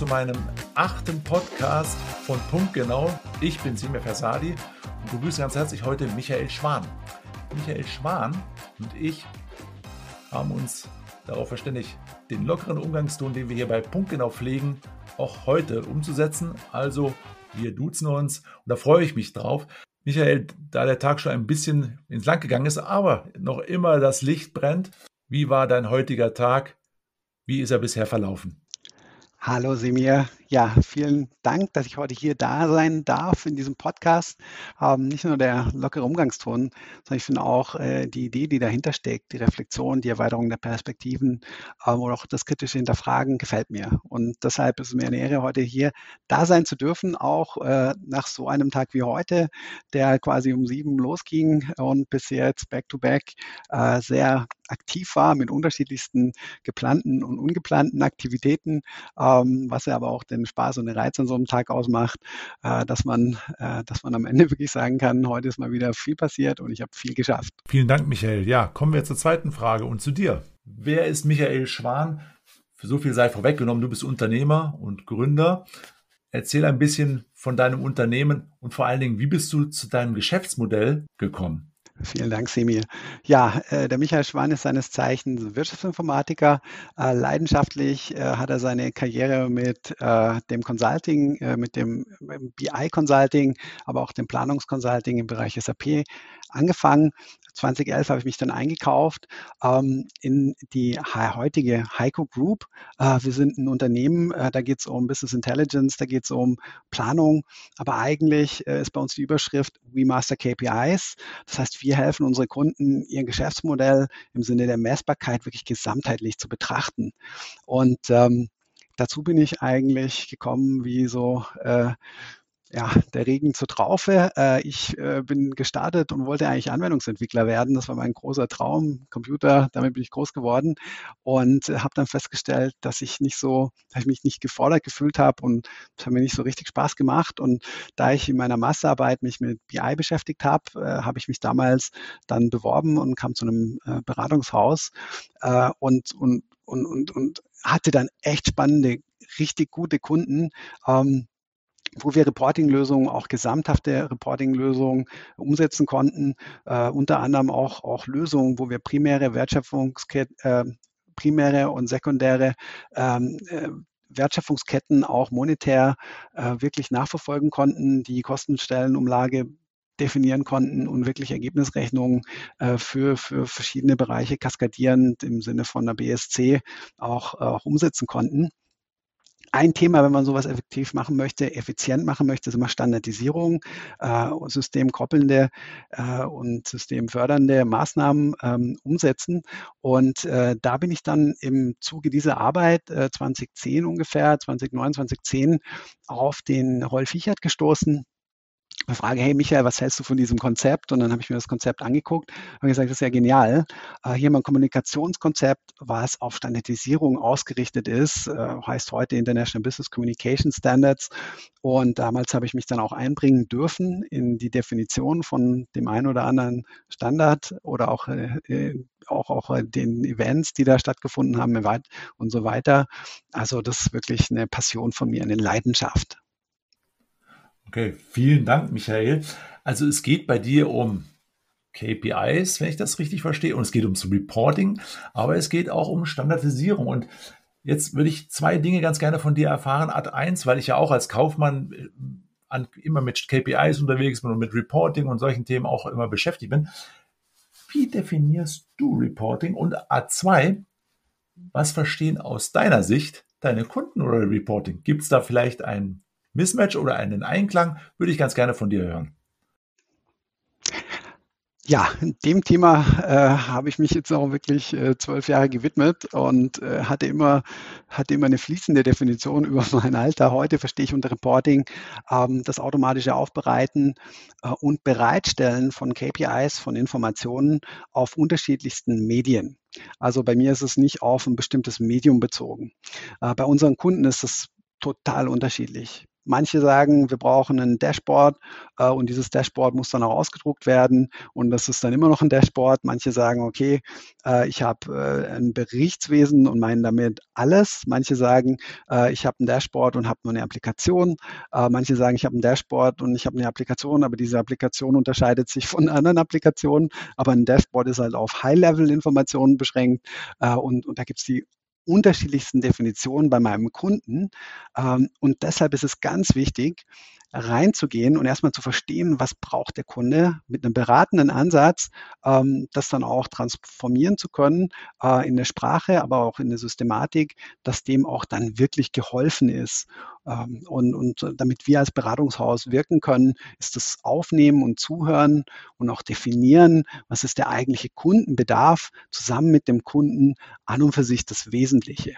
zu meinem achten Podcast von Punkt Genau. Ich bin Simir Fersadi und begrüße ganz herzlich heute Michael Schwan. Michael Schwan und ich haben uns darauf verständigt, den lockeren Umgangston, den wir hier bei Punkt Genau pflegen, auch heute umzusetzen. Also wir duzen uns und da freue ich mich drauf. Michael, da der Tag schon ein bisschen ins Land gegangen ist, aber noch immer das Licht brennt, wie war dein heutiger Tag? Wie ist er bisher verlaufen? Hallo Semir, ja, vielen Dank, dass ich heute hier da sein darf in diesem Podcast. Ähm, nicht nur der lockere Umgangston, sondern ich finde auch äh, die Idee, die dahinter steckt, die Reflexion, die Erweiterung der Perspektiven ähm, oder auch das kritische Hinterfragen gefällt mir. Und deshalb ist es mir eine Ehre, heute hier da sein zu dürfen, auch äh, nach so einem Tag wie heute, der quasi um sieben losging und bis jetzt back-to-back äh, sehr aktiv war mit unterschiedlichsten geplanten und ungeplanten Aktivitäten, ähm, was ja aber auch den den Spaß und den Reiz an so einem Tag ausmacht, äh, dass man, äh, dass man am Ende wirklich sagen kann, heute ist mal wieder viel passiert und ich habe viel geschafft. Vielen Dank, Michael. Ja, kommen wir zur zweiten Frage und zu dir. Wer ist Michael Schwan? Für so viel sei vorweggenommen, du bist Unternehmer und Gründer. Erzähl ein bisschen von deinem Unternehmen und vor allen Dingen, wie bist du zu deinem Geschäftsmodell gekommen? Vielen Dank, Semi. Ja, äh, der Michael Schwan ist seines Zeichens Wirtschaftsinformatiker. Äh, leidenschaftlich äh, hat er seine Karriere mit äh, dem Consulting, äh, mit dem BI-Consulting, aber auch dem Planungsconsulting im Bereich SAP angefangen. 2011 habe ich mich dann eingekauft ähm, in die heutige Heiko Group. Äh, wir sind ein Unternehmen, äh, da geht es um Business Intelligence, da geht es um Planung, aber eigentlich äh, ist bei uns die Überschrift We Master KPIs. Das heißt, wir helfen unsere Kunden, ihr Geschäftsmodell im Sinne der Messbarkeit wirklich gesamtheitlich zu betrachten. Und ähm, dazu bin ich eigentlich gekommen, wie so äh, ja, der Regen zur Traufe. Äh, ich äh, bin gestartet und wollte eigentlich Anwendungsentwickler werden. Das war mein großer Traum. Computer, damit bin ich groß geworden und äh, habe dann festgestellt, dass ich nicht so, dass ich mich nicht gefordert gefühlt habe und es hat mir nicht so richtig Spaß gemacht. Und da ich in meiner Masterarbeit mich mit BI beschäftigt habe, äh, habe ich mich damals dann beworben und kam zu einem Beratungshaus und, und, und, und, und hatte dann echt spannende, richtig gute Kunden. Ähm, wo wir Reporting-Lösungen, auch gesamthafte Reporting-Lösungen umsetzen konnten, äh, unter anderem auch, auch Lösungen, wo wir primäre Wertschöpfungsketten, äh, primäre und sekundäre ähm, äh, Wertschöpfungsketten auch monetär äh, wirklich nachverfolgen konnten, die Kostenstellenumlage definieren konnten und wirklich Ergebnisrechnungen äh, für, für verschiedene Bereiche kaskadierend im Sinne von der BSC auch, auch umsetzen konnten ein Thema, wenn man sowas effektiv machen möchte, effizient machen möchte, ist immer Standardisierung, äh, systemkoppelnde äh, und systemfördernde Maßnahmen ähm, umsetzen. Und äh, da bin ich dann im Zuge dieser Arbeit äh, 2010 ungefähr, 2009, 2010 auf den Rolf Fichert gestoßen Frage, hey Michael, was hältst du von diesem Konzept? Und dann habe ich mir das Konzept angeguckt und gesagt, das ist ja genial. Äh, hier mein Kommunikationskonzept, was auf Standardisierung ausgerichtet ist, äh, heißt heute International Business Communication Standards. Und damals habe ich mich dann auch einbringen dürfen in die Definition von dem einen oder anderen Standard oder auch, äh, auch, auch den Events, die da stattgefunden haben und so weiter. Also das ist wirklich eine Passion von mir, eine Leidenschaft. Okay, vielen Dank, Michael. Also es geht bei dir um KPIs, wenn ich das richtig verstehe, und es geht ums Reporting, aber es geht auch um Standardisierung. Und jetzt würde ich zwei Dinge ganz gerne von dir erfahren. Ad 1, weil ich ja auch als Kaufmann äh, an, immer mit KPIs unterwegs bin und mit Reporting und solchen Themen auch immer beschäftigt bin. Wie definierst du Reporting? Und A2, was verstehen aus deiner Sicht deine Kunden oder Reporting? Gibt es da vielleicht ein Mismatch oder einen Einklang, würde ich ganz gerne von dir hören. Ja, dem Thema äh, habe ich mich jetzt auch wirklich äh, zwölf Jahre gewidmet und äh, hatte immer hatte immer eine fließende Definition über mein Alter. Heute verstehe ich unter Reporting ähm, das automatische Aufbereiten äh, und Bereitstellen von KPIs, von Informationen auf unterschiedlichsten Medien. Also bei mir ist es nicht auf ein bestimmtes Medium bezogen. Äh, bei unseren Kunden ist es total unterschiedlich. Manche sagen, wir brauchen ein Dashboard äh, und dieses Dashboard muss dann auch ausgedruckt werden und das ist dann immer noch ein Dashboard. Manche sagen, okay, äh, ich habe äh, ein Berichtswesen und meinen damit alles. Manche sagen, äh, ich habe ein Dashboard und habe nur eine Applikation. Äh, manche sagen, ich habe ein Dashboard und ich habe eine Applikation, aber diese Applikation unterscheidet sich von anderen Applikationen. Aber ein Dashboard ist halt auf High-Level-Informationen beschränkt äh, und, und da gibt es die unterschiedlichsten Definitionen bei meinem Kunden. Ähm, und deshalb ist es ganz wichtig, reinzugehen und erstmal zu verstehen, was braucht der Kunde mit einem beratenden Ansatz, ähm, das dann auch transformieren zu können äh, in der Sprache, aber auch in der Systematik, dass dem auch dann wirklich geholfen ist. Ähm, und, und damit wir als Beratungshaus wirken können, ist das Aufnehmen und Zuhören und auch definieren, was ist der eigentliche Kundenbedarf, zusammen mit dem Kunden an und für sich das Wesentliche.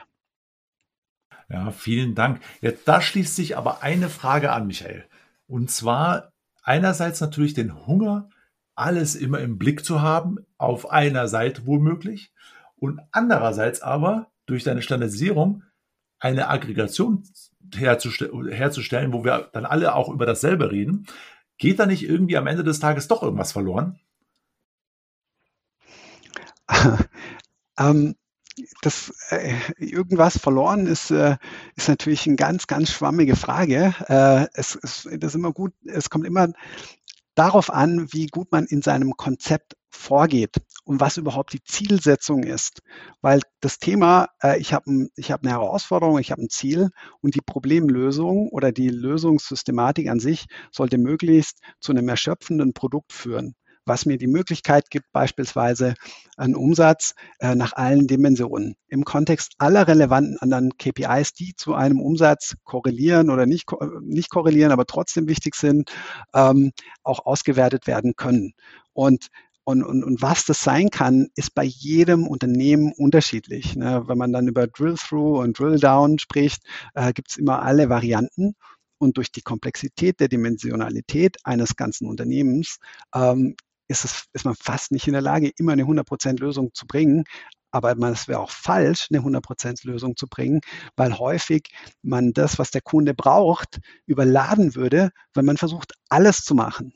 Ja, vielen Dank. Jetzt, da schließt sich aber eine Frage an, Michael. Und zwar einerseits natürlich den Hunger, alles immer im Blick zu haben, auf einer Seite womöglich, und andererseits aber durch deine Standardisierung eine Aggregation herzustellen, wo wir dann alle auch über dasselbe reden. Geht da nicht irgendwie am Ende des Tages doch irgendwas verloren? ähm, das äh, irgendwas verloren ist, äh, ist natürlich eine ganz, ganz schwammige Frage. Äh, es, es, ist immer gut, es kommt immer darauf an, wie gut man in seinem Konzept vorgeht und was überhaupt die Zielsetzung ist. Weil das Thema, äh, ich habe ich hab eine Herausforderung, ich habe ein Ziel und die Problemlösung oder die Lösungssystematik an sich sollte möglichst zu einem erschöpfenden Produkt führen was mir die Möglichkeit gibt, beispielsweise einen Umsatz äh, nach allen Dimensionen im Kontext aller relevanten anderen KPIs, die zu einem Umsatz korrelieren oder nicht, nicht korrelieren, aber trotzdem wichtig sind, ähm, auch ausgewertet werden können. Und und, und, und was das sein kann, ist bei jedem Unternehmen unterschiedlich. Ne? Wenn man dann über Drill-Through und Drill-Down spricht, äh, gibt es immer alle Varianten. Und durch die Komplexität der Dimensionalität eines ganzen Unternehmens ähm, ist, es, ist man fast nicht in der Lage, immer eine 100% Lösung zu bringen. Aber es wäre auch falsch, eine 100% Lösung zu bringen, weil häufig man das, was der Kunde braucht, überladen würde, wenn man versucht, alles zu machen.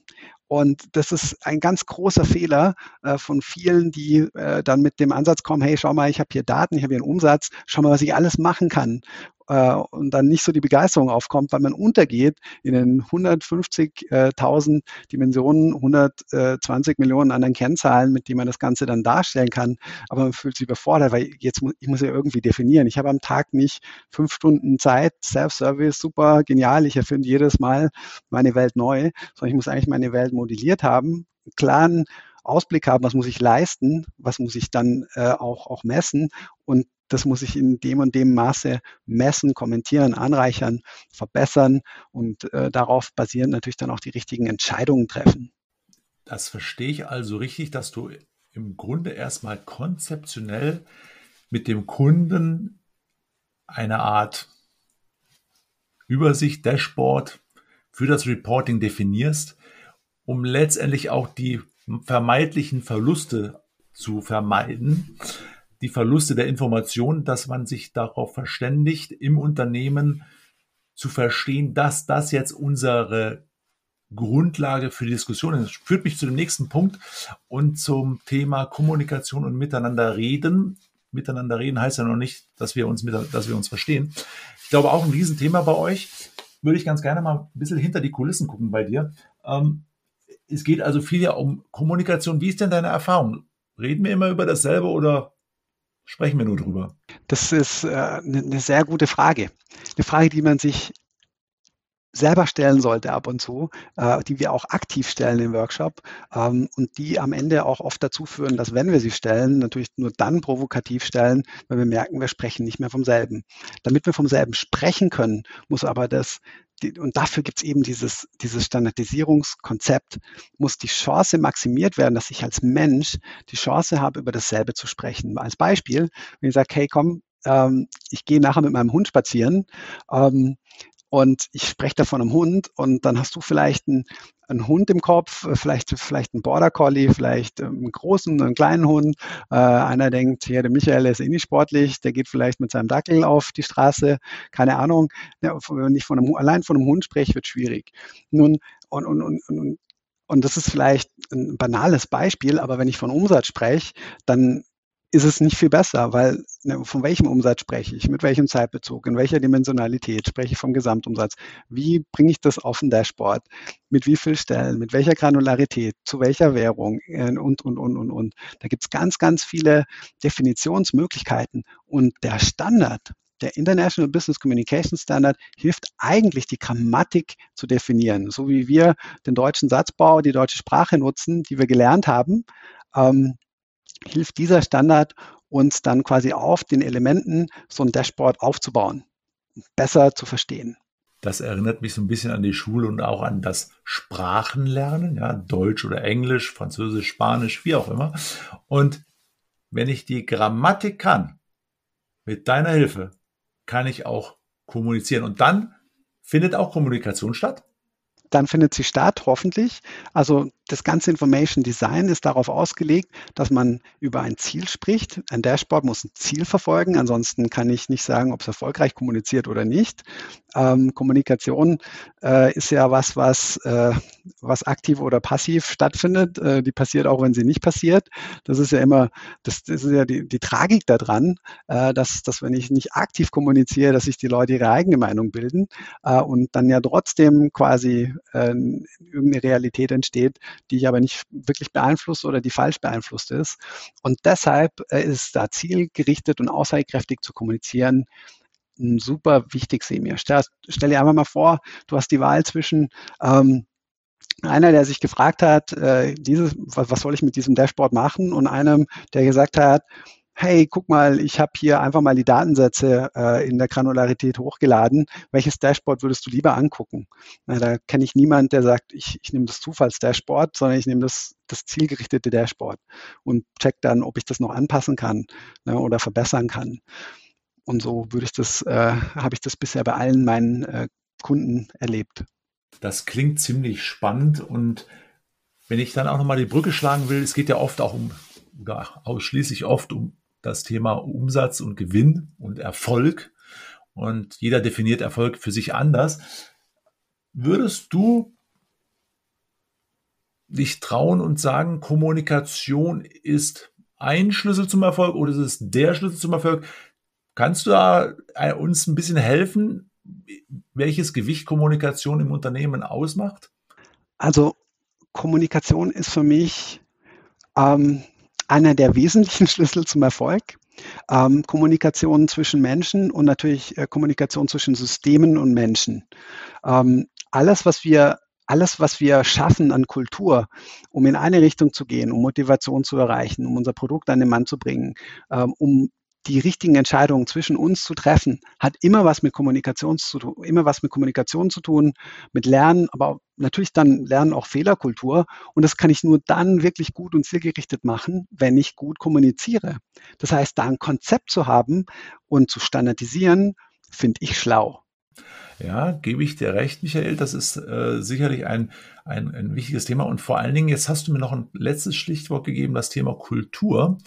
Und das ist ein ganz großer Fehler äh, von vielen, die äh, dann mit dem Ansatz kommen, hey, schau mal, ich habe hier Daten, ich habe hier einen Umsatz, schau mal, was ich alles machen kann äh, und dann nicht so die Begeisterung aufkommt, weil man untergeht in den 150.000 Dimensionen, 120 Millionen anderen Kennzahlen, mit denen man das Ganze dann darstellen kann. Aber man fühlt sich überfordert, weil jetzt muss ich muss ja irgendwie definieren. Ich habe am Tag nicht fünf Stunden Zeit, Self-Service, super genial, ich erfinde jedes Mal meine Welt neu, sondern ich muss eigentlich meine Welt modelliert haben, einen klaren Ausblick haben, was muss ich leisten, was muss ich dann äh, auch, auch messen und das muss ich in dem und dem Maße messen, kommentieren, anreichern, verbessern und äh, darauf basierend natürlich dann auch die richtigen Entscheidungen treffen. Das verstehe ich also richtig, dass du im Grunde erstmal konzeptionell mit dem Kunden eine Art Übersicht, Dashboard für das Reporting definierst, um letztendlich auch die vermeidlichen Verluste zu vermeiden die Verluste der Information, dass man sich darauf verständigt, im Unternehmen zu verstehen, dass das jetzt unsere Grundlage für die Diskussion ist. Führt mich zu dem nächsten Punkt und zum Thema Kommunikation und Miteinander reden. Miteinander reden heißt ja noch nicht, dass wir uns, mit, dass wir uns verstehen. Ich glaube, auch ein Riesenthema bei euch. Würde ich ganz gerne mal ein bisschen hinter die Kulissen gucken bei dir. Ähm, es geht also viel ja um Kommunikation. Wie ist denn deine Erfahrung? Reden wir immer über dasselbe oder Sprechen wir nur drüber. Das ist äh, eine ne sehr gute Frage. Eine Frage, die man sich selber stellen sollte ab und zu, äh, die wir auch aktiv stellen im Workshop ähm, und die am Ende auch oft dazu führen, dass wenn wir sie stellen, natürlich nur dann provokativ stellen, wenn wir merken, wir sprechen nicht mehr vom selben. Damit wir vom selben sprechen können, muss aber das die, und dafür gibt es eben dieses, dieses Standardisierungskonzept, muss die Chance maximiert werden, dass ich als Mensch die Chance habe, über dasselbe zu sprechen. Als Beispiel, wenn ich sage, hey komm, ähm, ich gehe nachher mit meinem Hund spazieren ähm, und ich spreche da von einem Hund und dann hast du vielleicht einen, einen Hund im Kopf, äh, vielleicht, vielleicht einen Border Collie, vielleicht ähm, einen großen, einen kleinen Hund. Äh, einer denkt, hier, der Michael ist eh nicht sportlich, der geht vielleicht mit seinem Dackel auf die Straße, keine Ahnung. Ja, wenn ich von einem, allein von einem Hund spreche, wird schwierig. Nun, und, und, und, und, und das ist vielleicht ein banales Beispiel, aber wenn ich von Umsatz spreche, dann ist es nicht viel besser, weil ne, von welchem Umsatz spreche ich, mit welchem Zeitbezug, in welcher Dimensionalität spreche ich vom Gesamtumsatz, wie bringe ich das auf den Dashboard, mit wie vielen Stellen, mit welcher Granularität, zu welcher Währung? Äh, und, und, und, und, und. Da gibt es ganz, ganz viele Definitionsmöglichkeiten. Und der Standard, der International Business Communication Standard hilft eigentlich, die Grammatik zu definieren. So wie wir den deutschen Satzbau, die deutsche Sprache nutzen, die wir gelernt haben, ähm, hilft dieser Standard uns dann quasi auf den Elementen so ein Dashboard aufzubauen, besser zu verstehen. Das erinnert mich so ein bisschen an die Schule und auch an das Sprachenlernen, ja, Deutsch oder Englisch, Französisch, Spanisch, wie auch immer. Und wenn ich die Grammatik kann, mit deiner Hilfe, kann ich auch kommunizieren. Und dann findet auch Kommunikation statt dann findet sie statt, hoffentlich. Also das ganze Information Design ist darauf ausgelegt, dass man über ein Ziel spricht. Ein Dashboard muss ein Ziel verfolgen, ansonsten kann ich nicht sagen, ob es erfolgreich kommuniziert oder nicht. Ähm, Kommunikation äh, ist ja was, was, äh, was aktiv oder passiv stattfindet. Äh, die passiert auch, wenn sie nicht passiert. Das ist ja immer, das, das ist ja die, die Tragik daran, äh, dass, dass wenn ich nicht aktiv kommuniziere, dass sich die Leute ihre eigene Meinung bilden äh, und dann ja trotzdem quasi äh, irgendeine Realität entsteht, die ich aber nicht wirklich beeinflusse oder die falsch beeinflusst ist. Und deshalb äh, ist da zielgerichtet und aussagekräftig zu kommunizieren ein super wichtig, Semir. Stell, stell dir einfach mal vor, du hast die Wahl zwischen ähm, einer, der sich gefragt hat, äh, dieses, was, was soll ich mit diesem Dashboard machen, und einem, der gesagt hat, hey, guck mal, ich habe hier einfach mal die Datensätze äh, in der Granularität hochgeladen. Welches Dashboard würdest du lieber angucken? Na, da kenne ich niemanden, der sagt, ich, ich nehme das Zufalls-Dashboard, sondern ich nehme das, das zielgerichtete Dashboard und check dann, ob ich das noch anpassen kann ne, oder verbessern kann. Und so würde ich das, äh, habe ich das bisher bei allen meinen äh, Kunden erlebt. Das klingt ziemlich spannend und wenn ich dann auch nochmal die Brücke schlagen will, es geht ja oft auch um, oder ausschließlich oft um das Thema Umsatz und Gewinn und Erfolg. Und jeder definiert Erfolg für sich anders. Würdest du dich trauen und sagen, Kommunikation ist ein Schlüssel zum Erfolg oder ist es der Schlüssel zum Erfolg? Kannst du da äh, uns ein bisschen helfen, welches Gewicht Kommunikation im Unternehmen ausmacht? Also Kommunikation ist für mich ähm, einer der wesentlichen Schlüssel zum Erfolg. Ähm, Kommunikation zwischen Menschen und natürlich äh, Kommunikation zwischen Systemen und Menschen. Ähm, alles, was wir alles, was wir schaffen an Kultur, um in eine Richtung zu gehen, um Motivation zu erreichen, um unser Produkt an den Mann zu bringen, ähm, um die richtigen Entscheidungen zwischen uns zu treffen, hat immer was mit Kommunikation zu tun, immer was mit Kommunikation zu tun, mit Lernen, aber natürlich dann Lernen auch Fehlerkultur. Und das kann ich nur dann wirklich gut und zielgerichtet machen, wenn ich gut kommuniziere. Das heißt, da ein Konzept zu haben und zu standardisieren, finde ich schlau. Ja, gebe ich dir recht, Michael. Das ist äh, sicherlich ein, ein, ein wichtiges Thema. Und vor allen Dingen, jetzt hast du mir noch ein letztes Stichwort gegeben, das Thema Kultur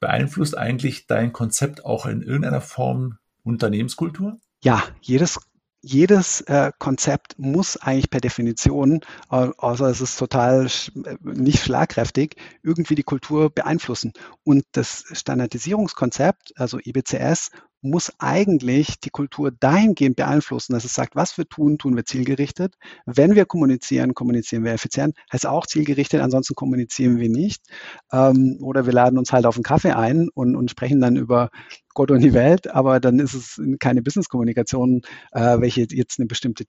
beeinflusst eigentlich dein Konzept auch in irgendeiner Form Unternehmenskultur? Ja, jedes jedes äh, Konzept muss eigentlich per Definition, äh, außer es ist total sch äh, nicht schlagkräftig, irgendwie die Kultur beeinflussen. Und das Standardisierungskonzept, also IBCS, muss eigentlich die Kultur dahingehend beeinflussen, dass es sagt, was wir tun, tun wir zielgerichtet. Wenn wir kommunizieren, kommunizieren wir effizient. Heißt auch zielgerichtet, ansonsten kommunizieren wir nicht. Ähm, oder wir laden uns halt auf einen Kaffee ein und, und sprechen dann über Gott und die Welt, aber dann ist es keine Business-Kommunikation, äh, welche jetzt eine bestimmte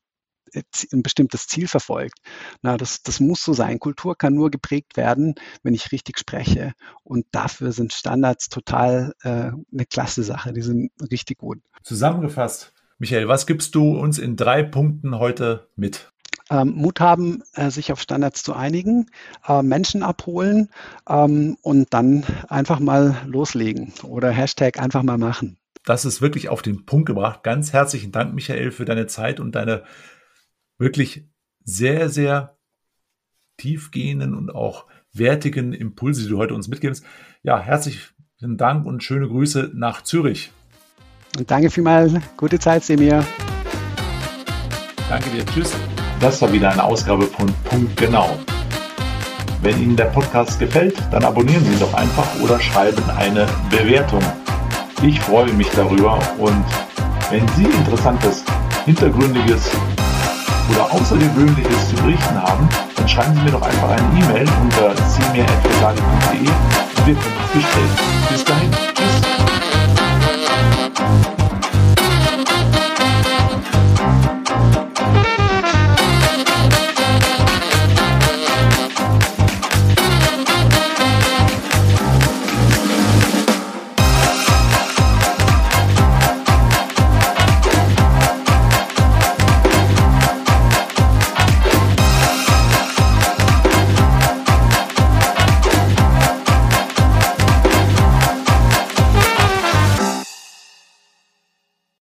ein bestimmtes Ziel verfolgt. Na, das, das muss so sein. Kultur kann nur geprägt werden, wenn ich richtig spreche. Und dafür sind Standards total äh, eine klasse Sache. Die sind richtig gut. Zusammengefasst, Michael, was gibst du uns in drei Punkten heute mit? Ähm, Mut haben, äh, sich auf Standards zu einigen, äh, Menschen abholen ähm, und dann einfach mal loslegen oder Hashtag einfach mal machen. das ist wirklich auf den Punkt gebracht. Ganz herzlichen Dank, Michael, für deine Zeit und deine wirklich sehr, sehr tiefgehenden und auch wertigen Impulse, die du heute uns mitgibst. Ja, herzlichen Dank und schöne Grüße nach Zürich. Und danke vielmals. Gute Zeit, Semir. Danke dir. Tschüss. Das war wieder eine Ausgabe von Punkt Genau. Wenn Ihnen der Podcast gefällt, dann abonnieren Sie ihn doch einfach oder schreiben eine Bewertung. Ich freue mich darüber und wenn Sie interessantes, hintergründiges oder außergewöhnliches zu berichten haben, dann schreiben Sie mir doch einfach eine E-Mail unter cmir.de und wir können uns besprechen. Bis dahin.